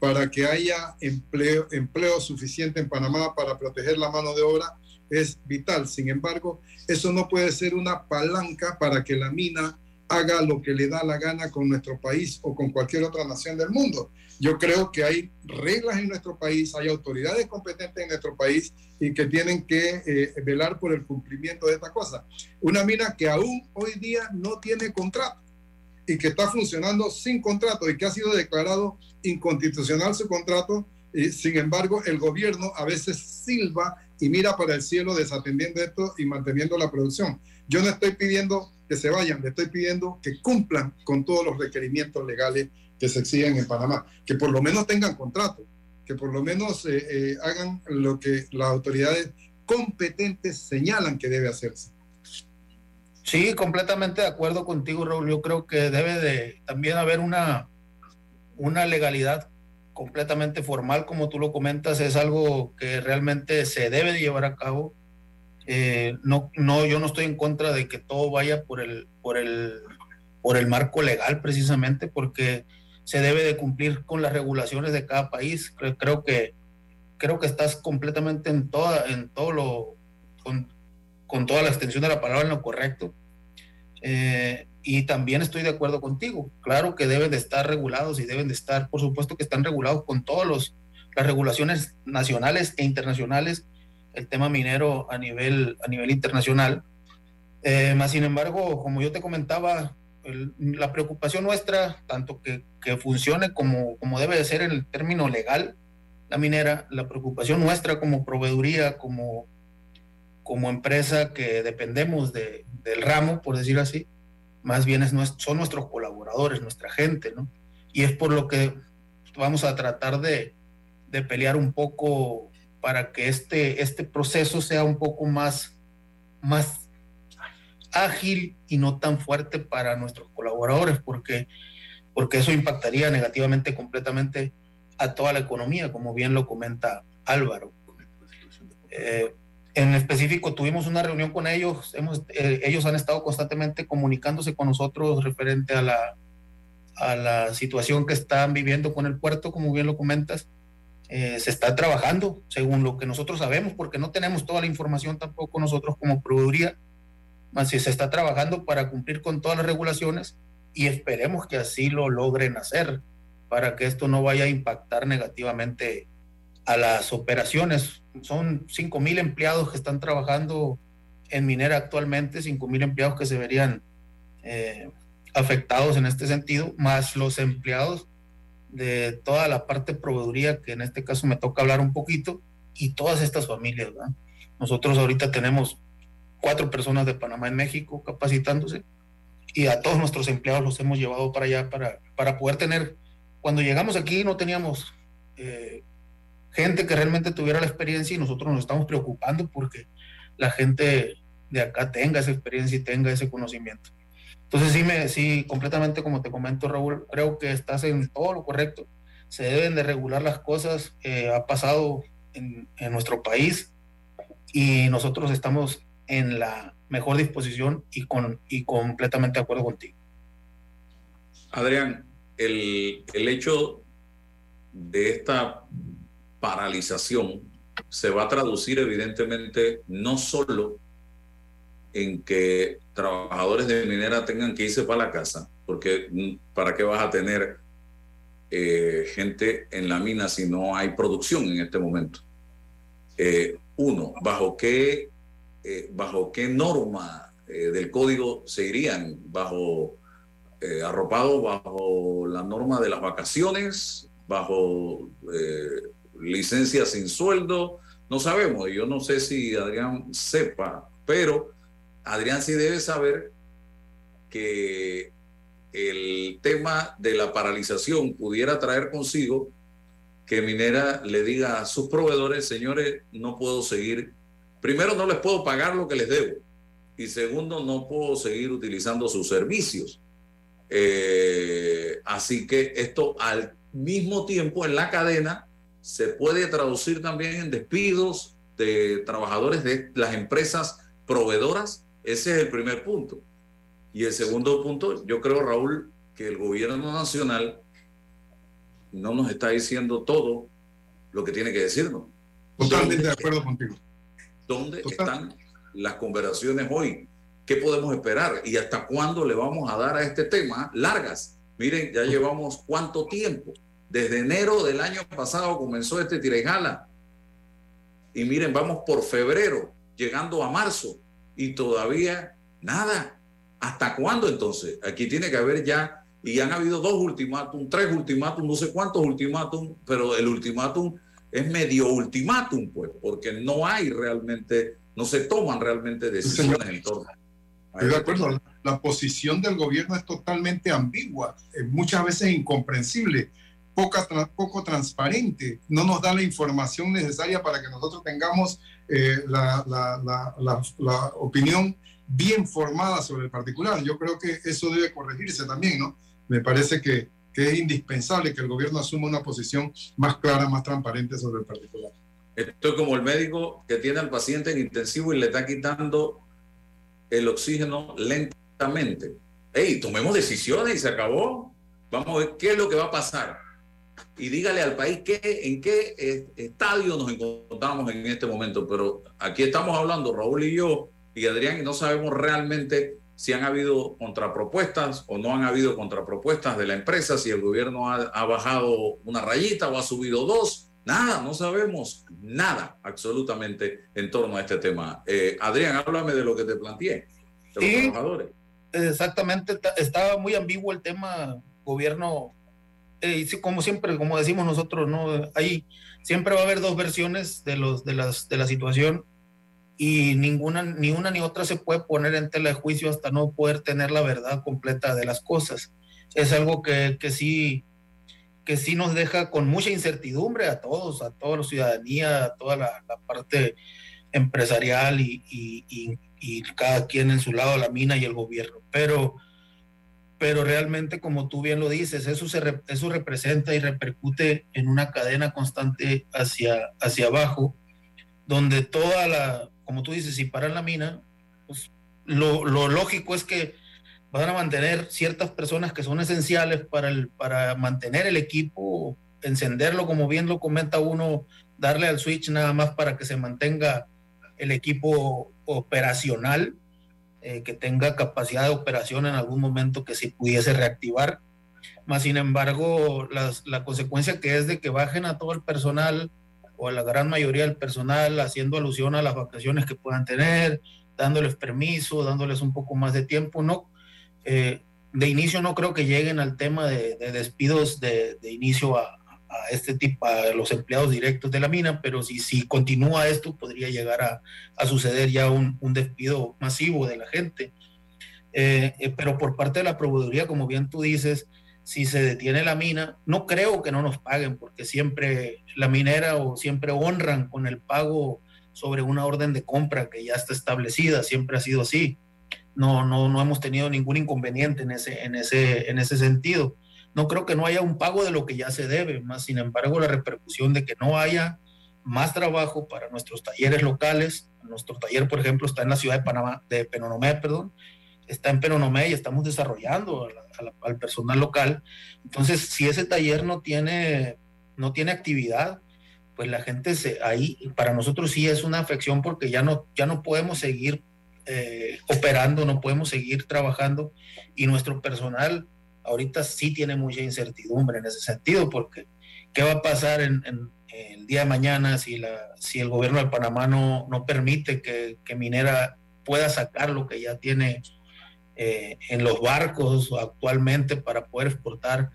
para que haya empleo, empleo suficiente en Panamá para proteger la mano de obra es vital. Sin embargo, eso no puede ser una palanca para que la mina haga lo que le da la gana con nuestro país o con cualquier otra nación del mundo. Yo creo que hay reglas en nuestro país, hay autoridades competentes en nuestro país y que tienen que eh, velar por el cumplimiento de esta cosa. Una mina que aún hoy día no tiene contrato y que está funcionando sin contrato y que ha sido declarado inconstitucional su contrato, y sin embargo el gobierno a veces silba y mira para el cielo desatendiendo esto y manteniendo la producción. Yo no estoy pidiendo que se vayan, le estoy pidiendo que cumplan con todos los requerimientos legales que se exigen en Panamá, que por lo menos tengan contrato, que por lo menos eh, eh, hagan lo que las autoridades competentes señalan que debe hacerse. Sí, completamente de acuerdo contigo, Raúl. Yo creo que debe de también haber una, una legalidad completamente formal, como tú lo comentas, es algo que realmente se debe de llevar a cabo. Eh, no, no, yo no estoy en contra de que todo vaya por el, por el, por el marco legal, precisamente, porque se debe de cumplir con las regulaciones de cada país. Creo, que creo que estás completamente en toda, en todo lo, con toda la extensión de la palabra en lo correcto. Eh, y también estoy de acuerdo contigo. Claro que deben de estar regulados y deben de estar, por supuesto que están regulados con todas las regulaciones nacionales e internacionales, el tema minero a nivel, a nivel internacional. Eh, más sin embargo, como yo te comentaba, la preocupación nuestra, tanto que, que, funcione como, como debe de ser en el término legal, la minera, la preocupación nuestra como proveeduría, como como empresa que dependemos de, del ramo, por decir así, más bien es, son nuestros colaboradores, nuestra gente, ¿no? Y es por lo que vamos a tratar de, de pelear un poco para que este, este proceso sea un poco más, más ágil y no tan fuerte para nuestros colaboradores, porque, porque eso impactaría negativamente completamente a toda la economía, como bien lo comenta Álvaro. Eh, en específico, tuvimos una reunión con ellos. Hemos, eh, ellos han estado constantemente comunicándose con nosotros referente a la, a la situación que están viviendo con el puerto, como bien lo comentas. Eh, se está trabajando, según lo que nosotros sabemos, porque no tenemos toda la información tampoco nosotros como proveeduría, más si se está trabajando para cumplir con todas las regulaciones y esperemos que así lo logren hacer para que esto no vaya a impactar negativamente a las operaciones. Son 5 mil empleados que están trabajando en minera actualmente, 5 mil empleados que se verían eh, afectados en este sentido, más los empleados de toda la parte de proveeduría, que en este caso me toca hablar un poquito, y todas estas familias. Nosotros ahorita tenemos cuatro personas de Panamá en México capacitándose y a todos nuestros empleados los hemos llevado para allá para, para poder tener, cuando llegamos aquí no teníamos eh, gente que realmente tuviera la experiencia y nosotros nos estamos preocupando porque la gente de acá tenga esa experiencia y tenga ese conocimiento. Entonces sí, me, sí, completamente como te comento Raúl, creo que estás en todo lo correcto. Se deben de regular las cosas. Eh, ha pasado en, en nuestro país y nosotros estamos en la mejor disposición y, con, y completamente de acuerdo contigo. Adrián, el, el hecho de esta paralización se va a traducir evidentemente no solo en que trabajadores de minera tengan que irse para la casa, porque mm, ¿para qué vas a tener eh, gente en la mina si no hay producción en este momento? Eh, uno, ¿bajo qué, eh, bajo qué norma del código se irían? ¿Bajo arropado bajo la norma de las vacaciones? ¿Bajo licencia sin sueldo? No sabemos, yo no sé si Adrián sepa, pero Adrián sí debe saber que el tema de la paralización pudiera traer consigo que Minera le diga a sus proveedores, señores, no puedo seguir, primero no les puedo pagar lo que les debo y segundo no puedo seguir utilizando sus servicios. Eh, así que esto al mismo tiempo en la cadena se puede traducir también en despidos de trabajadores de las empresas proveedoras ese es el primer punto. Y el segundo punto, yo creo, Raúl, que el gobierno nacional no nos está diciendo todo lo que tiene que decirnos. Totalmente de acuerdo contigo. ¿Dónde están las conversaciones hoy? ¿Qué podemos esperar? ¿Y hasta cuándo le vamos a dar a este tema largas? Miren, ya llevamos cuánto tiempo. Desde enero del año pasado comenzó este tirejala. Y miren, vamos por febrero, llegando a marzo y todavía nada. ¿Hasta cuándo entonces? Aquí tiene que haber ya, y han habido dos ultimátum, tres ultimátum, no sé cuántos ultimátum, pero el ultimátum es medio ultimátum, pues, porque no hay realmente, no se toman realmente decisiones en torno. Estoy de acuerdo, la posición del gobierno es totalmente ambigua, muchas veces incomprensible, poca, poco transparente, no nos da la información necesaria para que nosotros tengamos eh, la, la, la, la, opinión bien formada sobre el particular. Yo creo que eso debe corregirse también, ¿no? Me parece que, que es indispensable que el gobierno asuma una posición más clara, más transparente sobre el particular. Esto es como el médico que tiene al paciente en intensivo y le está quitando el oxígeno lentamente. Hey, tomemos decisiones y se acabó. Vamos a ver qué es lo que va a pasar y dígale al país qué, en qué eh, estadio nos encontramos en este momento. Pero aquí estamos hablando, Raúl y yo, y Adrián, y no sabemos realmente si han habido contrapropuestas o no han habido contrapropuestas de la empresa, si el gobierno ha, bajado una rayita o ha subido dos. Nada, no sabemos nada absolutamente en torno a este tema. Eh, Adrián, háblame de lo que te planteé, de los trabajadores. Exactamente, estaba muy ambiguo el tema gobierno eh, como siempre, como decimos nosotros, ¿no? Ahí siempre va a haber dos versiones de, los, de, las, de la situación y ninguna, ni una ni otra se puede poner en tela de juicio hasta no poder tener la verdad completa de las cosas. Es algo que, que sí que sí nos deja con mucha incertidumbre a todos, a toda la ciudadanía, a toda la, parte empresarial y, y, y, cada quien en su lado, la mina y el gobierno. Pero pero realmente, como tú bien lo dices, eso, eso representa y repercute en una cadena constante hacia, hacia abajo, donde toda la, como tú dices, si paran la mina, pues lo, lo, lógico es que van a mantener ciertas personas que son esenciales para, el, para mantener el equipo, encenderlo, como bien lo comenta uno, darle al switch nada más para que se mantenga el equipo operacional eh, que tenga capacidad de operación en algún momento que se pudiese reactivar. Más sin embargo, la consecuencia que es de que bajen a todo el personal o a la gran mayoría del personal haciendo alusión a las vacaciones que puedan tener, dándoles permiso, dándoles un poco más de tiempo, ¿no? Eh, de inicio no creo que lleguen al tema de, despidos de, inicio a, este tipo, a los empleados directos de la mina, pero si, si continúa esto, podría llegar a, suceder ya un, despido masivo de la gente. Eh, eh, pero por parte de la proveeduría, como bien tú dices, si se detiene la mina, no creo que no nos paguen, porque siempre la minera o siempre honran con el pago sobre una orden de compra que ya está establecida, siempre ha sido así. No, no, no hemos tenido ningún inconveniente en ese, en, ese, en ese sentido. No creo que no haya un pago de lo que ya se debe, más sin embargo la repercusión de que no haya más trabajo para nuestros talleres locales. Nuestro taller, por ejemplo, está en la ciudad de Panamá, de Penonomé, perdón, está en Penonomé y estamos desarrollando al personal local. Entonces, si ese taller no tiene, no tiene actividad, pues la gente se, ahí, para nosotros sí es una afección porque ya no, ya no podemos seguir eh, operando, no podemos seguir trabajando y nuestro personal ahorita sí tiene mucha incertidumbre en ese sentido porque ¿qué va a pasar en, el día de mañana si, la, si el gobierno de Panamá no, permite que, que Minera pueda sacar lo que ya tiene eh, en los barcos actualmente para poder exportar.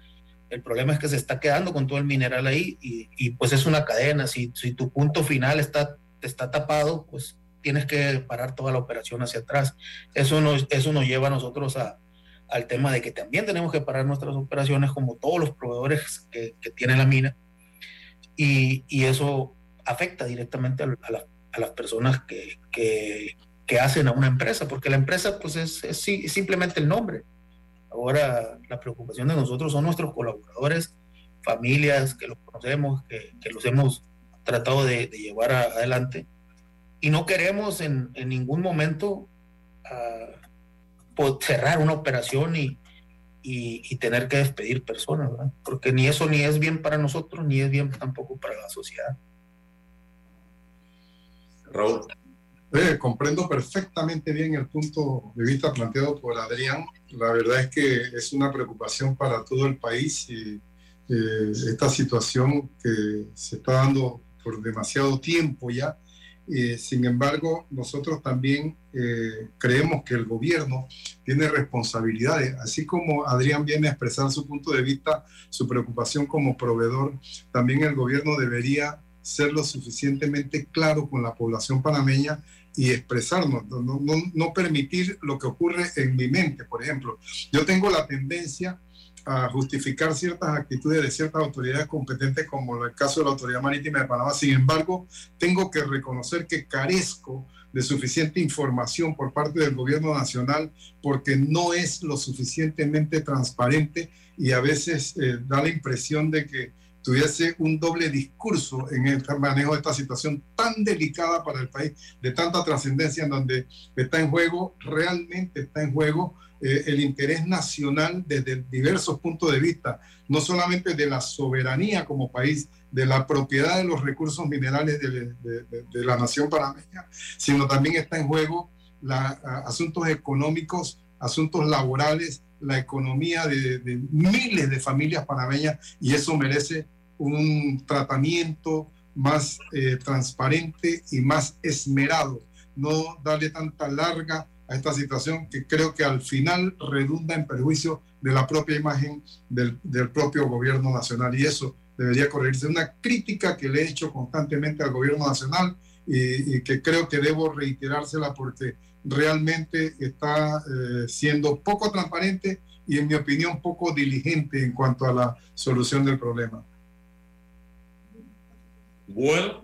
El problema es que se está quedando con todo el mineral ahí y, pues es una cadena. Si, si, tu punto final está, está tapado, pues tienes que parar toda la operación hacia atrás. Eso nos, eso nos lleva a nosotros a, al tema de que también tenemos que parar nuestras operaciones como todos los proveedores que, que tiene la mina. Y, y, eso afecta directamente a, a las personas que, que, que hacen a una empresa, porque la empresa pues es, simplemente el nombre. Ahora la preocupación de nosotros son nuestros colaboradores, familias que los conocemos, que, los hemos tratado de, llevar adelante y no queremos en, ningún momento uh, cerrar una operación y, y, tener que despedir personas, porque ni eso ni es bien para nosotros, ni es bien tampoco para la sociedad. Raúl comprendo perfectamente bien el punto de vista planteado por Adrián. La verdad es que es una preocupación para todo el país y eh, esta situación que se está dando por demasiado tiempo ya. Eh, sin embargo, nosotros también eh, creemos que el gobierno tiene responsabilidades, así como Adrián viene a expresar su punto de vista, su preocupación como proveedor, también el gobierno debería ser lo suficientemente claro con la población panameña y expresarnos, no, no, permitir lo que ocurre en mi mente. Por ejemplo, yo tengo la tendencia a justificar ciertas actitudes de ciertas autoridades competentes, como el caso de la Autoridad Marítima de Panamá. Sin embargo, tengo que reconocer que carezco de suficiente información por parte del gobierno nacional porque no es lo suficientemente transparente y a veces eh, da la impresión de que tuviese un doble discurso en el manejo de esta situación tan delicada para el país, de tanta trascendencia, en donde está en juego, realmente está en juego eh, el interés nacional desde diversos puntos de vista, no solamente de la soberanía como país, de la propiedad de los recursos minerales de, la nación panameña, sino también está en juego la, asuntos económicos, asuntos laborales, la economía de, miles de familias panameñas y eso merece un tratamiento más eh, transparente y más esmerado, no darle tanta larga a esta situación que creo que al final redunda en perjuicio de la propia imagen del, propio gobierno nacional y eso debería corregirse. Una crítica que le he hecho constantemente al gobierno nacional y, que creo que debo reiterársela porque realmente está eh, siendo poco transparente y en mi opinión poco diligente en cuanto a la solución del problema. Bueno,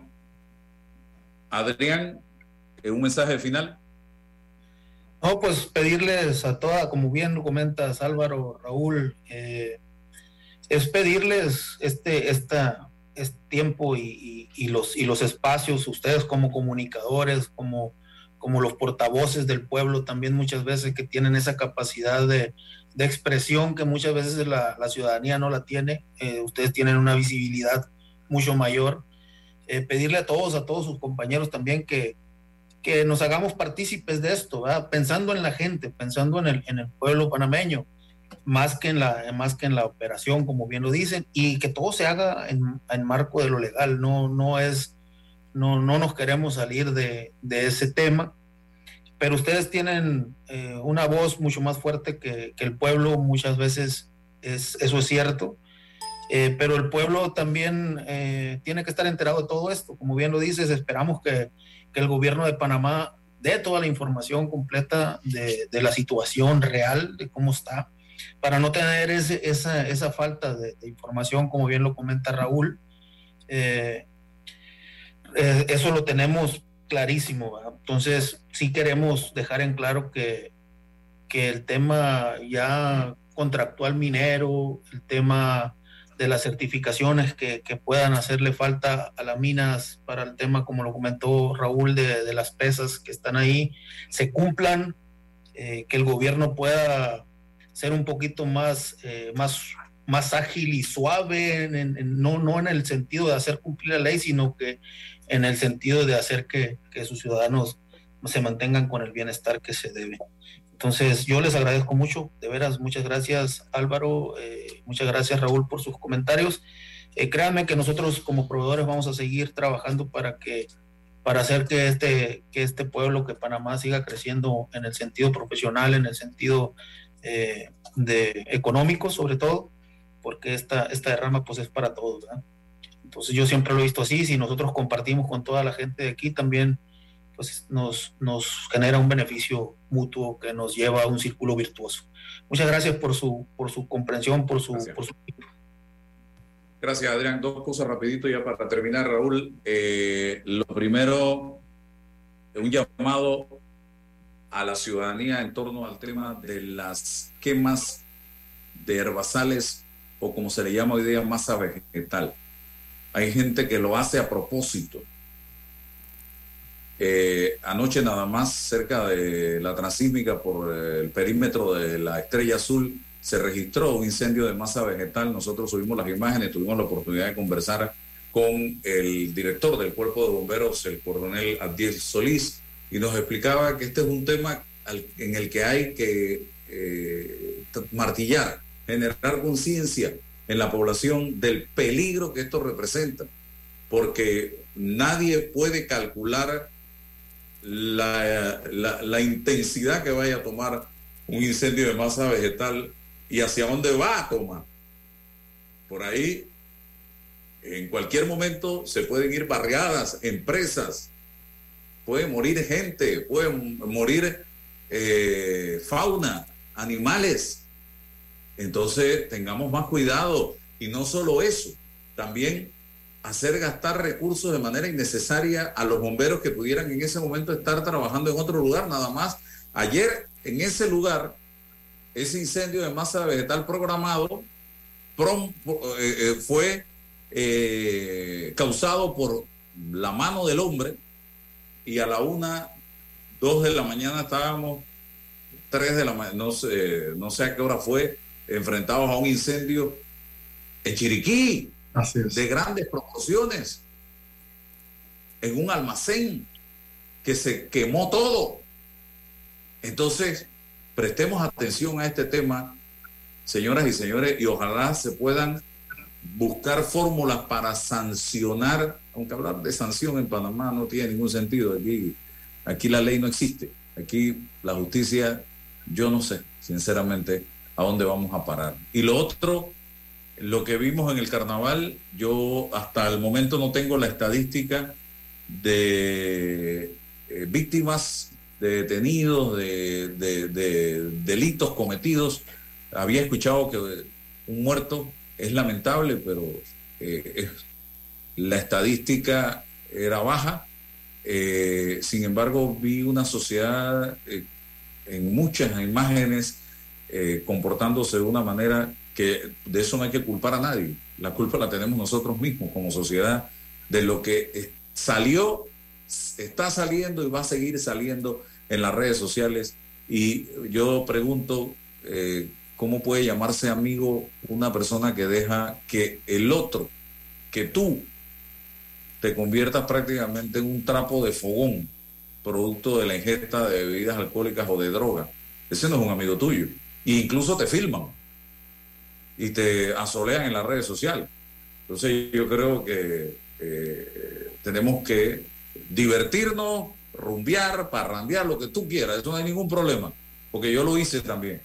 Adrián, un mensaje final. No, pues pedirles a toda, como bien lo comentas Álvaro, Raúl, eh, es pedirles este, esta, este tiempo y, los, y los espacios, ustedes como comunicadores, como, como los portavoces del pueblo, también muchas veces que tienen esa capacidad de, expresión que muchas veces la, ciudadanía no la tiene, eh, ustedes tienen una visibilidad mucho mayor. Eh, pedirle a todos, a todos sus compañeros también que, que nos hagamos partícipes de esto, pensando en la gente, pensando en el, en el pueblo panameño, más que en la, más que en la operación, como bien lo dicen, y que todo se haga en, en marco de lo legal, no, no es, no, no nos queremos salir de, de ese tema, pero ustedes tienen eh, una voz mucho más fuerte que, que, el pueblo, muchas veces es, eso es cierto, eh, pero el pueblo también eh, tiene que estar enterado de todo esto, como bien lo dices, esperamos que, que el gobierno de Panamá dé toda la información completa de, la situación real, de cómo está, para no tener esa, esa, falta de, de, información, como bien lo comenta Raúl. Eh, eh, eso lo tenemos clarísimo. Entonces, sí queremos dejar en claro que, que el tema ya contractual minero, el tema de las certificaciones que, que, puedan hacerle falta a las minas para el tema, como lo comentó Raúl, de, de las pesas que están ahí, se cumplan, eh, que el gobierno pueda ser un poquito más, eh, más, más ágil y suave, en, en, no, no en el sentido de hacer cumplir la ley, sino que en el sentido de hacer que, que sus ciudadanos se mantengan con el bienestar que se debe. Entonces, yo les agradezco mucho, de veras, muchas gracias Álvaro, eh, muchas gracias Raúl por sus comentarios. Eh, créanme que nosotros como proveedores vamos a seguir trabajando para que para hacer que este, que este pueblo, que Panamá siga creciendo en el sentido profesional, en el sentido eh, de económico sobre todo, porque esta, esta derrama pues es para todos. ¿verdad? Entonces yo siempre lo he visto así, si nosotros compartimos con toda la gente de aquí también pues nos, nos genera un beneficio mutuo que nos lleva a un círculo virtuoso. Muchas gracias por su, por su comprensión, por su, gracias. por su... Gracias, Adrián. Dos cosas rapidito ya para terminar, Raúl. Eh, lo primero, un llamado a la ciudadanía en torno al tema de las quemas de herbazales o como se le llama hoy día masa vegetal. Hay gente que lo hace a propósito. Eh, anoche nada más cerca de la transísmica por el perímetro de la Estrella Azul se registró un incendio de masa vegetal. Nosotros subimos las imágenes, tuvimos la oportunidad de conversar con el director del cuerpo de bomberos, el coronel Abdiel Solís, y nos explicaba que este es un tema en el que hay que eh, martillar, generar conciencia en la población del peligro que esto representa, porque nadie puede calcular la, la, intensidad que vaya a tomar un incendio de masa vegetal y hacia dónde va a tomar. Por ahí, en cualquier momento se pueden ir barriadas, empresas, puede morir gente, puede morir eh, fauna, animales. Entonces tengamos más cuidado y no solo eso, también hacer gastar recursos de manera innecesaria a los bomberos que pudieran en ese momento estar trabajando en otro lugar, nada más. Ayer en ese lugar, ese incendio de masa vegetal programado eh, eh, fue eh, causado por la mano del hombre y a la una, dos de la mañana estábamos, tres de la mañana, no sé, no sé a qué hora fue, enfrentados a un incendio en Chiriquí, de grandes proporciones, en un almacén que se quemó todo. Entonces, prestemos atención a este tema, señoras y señores, y ojalá se puedan buscar fórmulas para sancionar, aunque hablar de sanción en Panamá no tiene ningún sentido. Aquí, aquí la ley no existe. Aquí la justicia, yo no sé, sinceramente, a dónde vamos a parar. Y lo otro, lo que vimos en el carnaval, yo hasta el momento no tengo la estadística de eh, víctimas, de detenidos, de, de, de, delitos cometidos. Había escuchado que un muerto es lamentable, pero eh, la estadística era baja. Eh, sin embargo, vi una sociedad en muchas imágenes comportándose de una manera de eso no hay que culpar a nadie. La culpa la tenemos nosotros mismos como sociedad de lo que salió, está saliendo y va a seguir saliendo en las redes sociales. Y yo pregunto, eh, ¿cómo puede llamarse amigo una persona que deja que el otro, que tú, te conviertas prácticamente en un trapo de fogón, producto de la ingesta de bebidas alcohólicas o de droga? Ese no es un amigo tuyo. E incluso te filman y te asolean en las redes sociales. Entonces yo creo que eh, tenemos que divertirnos, rumbear, parrandear, lo que tú quieras, eso no hay ningún problema, porque yo lo hice también.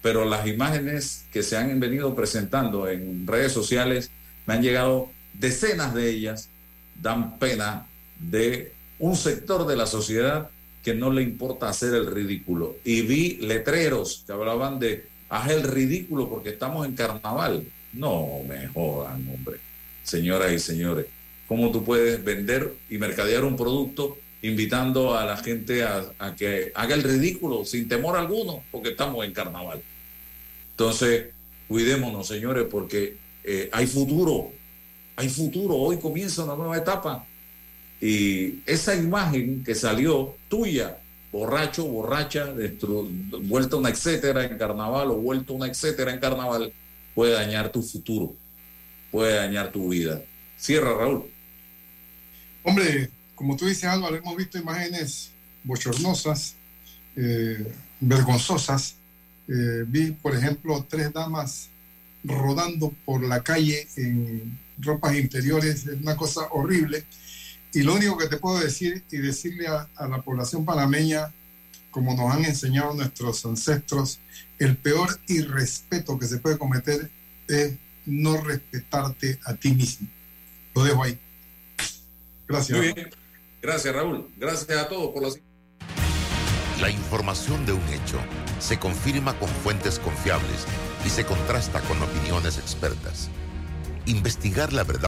Pero las imágenes que se han venido presentando en redes sociales, me han llegado decenas de ellas, dan pena de un sector de la sociedad que no le importa hacer el ridículo. Y vi letreros que hablaban de haz el ridículo porque estamos en carnaval. No me jodan, hombre. Señoras y señores, ¿cómo tú puedes vender y mercadear un producto invitando a la gente a, que haga el ridículo sin temor alguno porque estamos en carnaval? Entonces, cuidémonos, señores, porque eh, hay futuro. Hay futuro. Hoy comienza una nueva etapa. Y esa imagen que salió tuya, borracho, borracha, vuelta una etcétera en carnaval o vuelto una etcétera en carnaval, puede dañar tu futuro, puede dañar tu vida. Cierra, Raúl. Hombre, como tú dices, Álvaro, hemos visto imágenes bochornosas, eh, vergonzosas. Eh, vi, por ejemplo, tres damas rodando por la calle en ropas interiores, es una cosa horrible. Y lo único que te puedo decir y decirle a, la población panameña, como nos han enseñado nuestros ancestros, el peor irrespeto que se puede cometer es no respetarte a ti mismo. Lo dejo ahí. Gracias. Muy bien. Gracias, Raúl. Gracias a todos por la... La información de un hecho se confirma con fuentes confiables y se contrasta con opiniones expertas. Investigar la verdad